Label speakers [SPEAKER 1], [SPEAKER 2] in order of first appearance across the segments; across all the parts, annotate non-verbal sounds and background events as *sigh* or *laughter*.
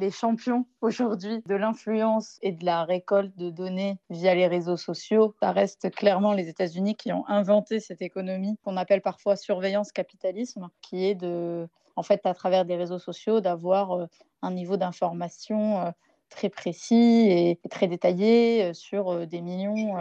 [SPEAKER 1] les champions *laughs* aujourd'hui de l'influence et de la récolte de données via les réseaux sociaux. Ça reste clairement les États-Unis qui ont inventé cette économie qu'on appelle parfois surveillance capitalisme, qui est de, en fait, à travers des réseaux sociaux, d'avoir euh, un niveau d'information euh, très précis et très détaillé euh, sur des millions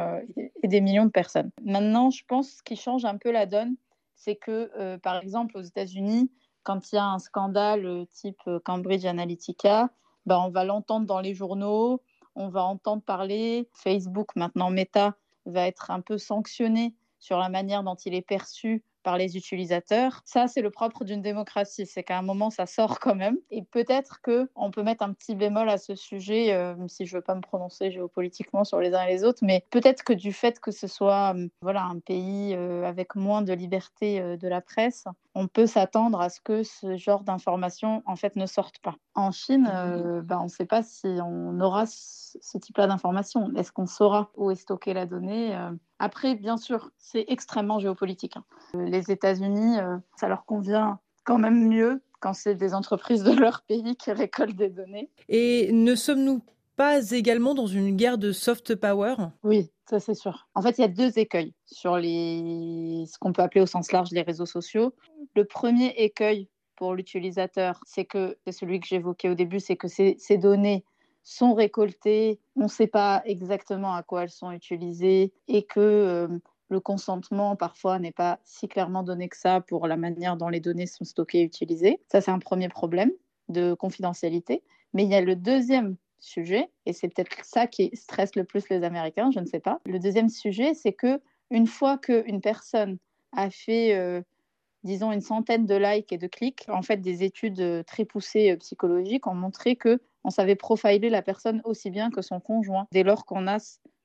[SPEAKER 1] et des millions de personnes. Maintenant, je pense ce qui change un peu la donne, c'est que, par exemple, aux États-Unis, quand il y a un scandale euh, type euh, Cambridge Analytica, ben, on va l'entendre dans les journaux, on va entendre parler. Facebook, maintenant Meta, va être un peu sanctionné sur la manière dont il est perçu par les utilisateurs. Ça, c'est le propre d'une démocratie, c'est qu'à un moment, ça sort quand même. Et peut-être qu'on peut mettre un petit bémol à ce sujet, euh, si je veux pas me prononcer géopolitiquement sur les uns et les autres, mais peut-être que du fait que ce soit voilà, un pays avec moins de liberté de la presse, on peut s'attendre à ce que ce genre d'informations, en fait, ne sortent pas. En Chine, ben, on ne sait pas si on aura ce type-là d'informations. Est-ce qu'on saura où est stockée la donnée après, bien sûr, c'est extrêmement géopolitique. Hein. Les États-Unis, euh, ça leur convient quand même mieux quand c'est des entreprises de leur pays qui récoltent des données.
[SPEAKER 2] Et ne sommes-nous pas également dans une guerre de soft power?
[SPEAKER 1] Oui, ça c'est sûr. En fait, il y a deux écueils sur les... ce qu'on peut appeler au sens large les réseaux sociaux. Le premier écueil pour l'utilisateur, c'est que, c'est celui que j'évoquais au début, c'est que ces, données sont récoltées, on ne sait pas exactement à quoi elles sont utilisées et que euh, le consentement parfois n'est pas si clairement donné que ça pour la manière dont les données sont stockées et utilisées. Ça, c'est un premier problème de confidentialité. Mais il y a le deuxième sujet, et c'est peut-être ça qui stresse le plus les Américains, je ne sais pas. Le deuxième sujet, c'est que une fois qu'une personne a fait, euh, disons, une centaine de likes et de clics, en fait, des études euh, très poussées psychologiques ont montré que on savait profiler la personne aussi bien que son conjoint, dès lors qu'on a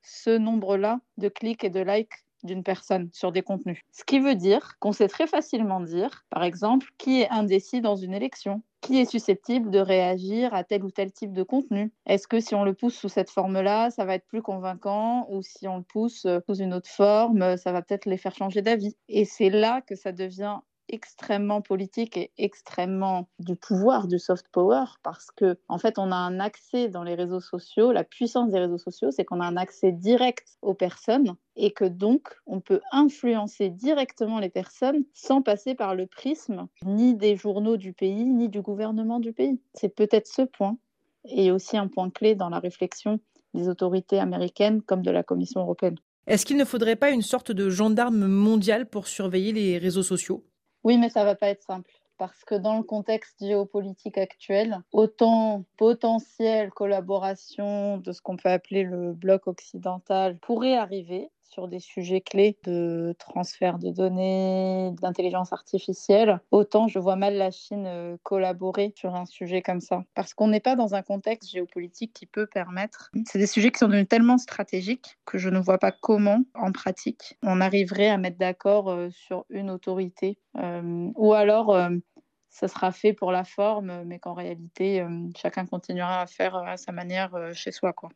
[SPEAKER 1] ce nombre-là de clics et de likes d'une personne sur des contenus. Ce qui veut dire qu'on sait très facilement dire, par exemple, qui est indécis dans une élection, qui est susceptible de réagir à tel ou tel type de contenu. Est-ce que si on le pousse sous cette forme-là, ça va être plus convaincant? Ou si on le pousse sous une autre forme, ça va peut-être les faire changer d'avis. Et c'est là que ça devient extrêmement politique et extrêmement du pouvoir du soft power parce que en fait on a un accès dans les réseaux sociaux la puissance des réseaux sociaux c'est qu'on a un accès direct aux personnes et que donc on peut influencer directement les personnes sans passer par le prisme ni des journaux du pays ni du gouvernement du pays c'est peut-être ce point et aussi un point clé dans la réflexion des autorités américaines comme de la Commission européenne.
[SPEAKER 2] Est-ce qu'il ne faudrait pas une sorte de gendarme mondial pour surveiller les réseaux sociaux?
[SPEAKER 1] Oui, mais ça va pas être simple parce que dans le contexte géopolitique actuel, autant potentielle collaboration de ce qu'on peut appeler le bloc occidental pourrait arriver, sur des sujets clés de transfert de données, d'intelligence artificielle, autant je vois mal la Chine euh, collaborer sur un sujet comme ça. Parce qu'on n'est pas dans un contexte géopolitique qui peut permettre. C'est des sujets qui sont devenus tellement stratégiques que je ne vois pas comment, en pratique, on arriverait à mettre d'accord euh, sur une autorité. Euh, ou alors ça sera fait pour la forme, mais qu'en réalité, chacun continuera à faire à sa manière chez soi. Quoi.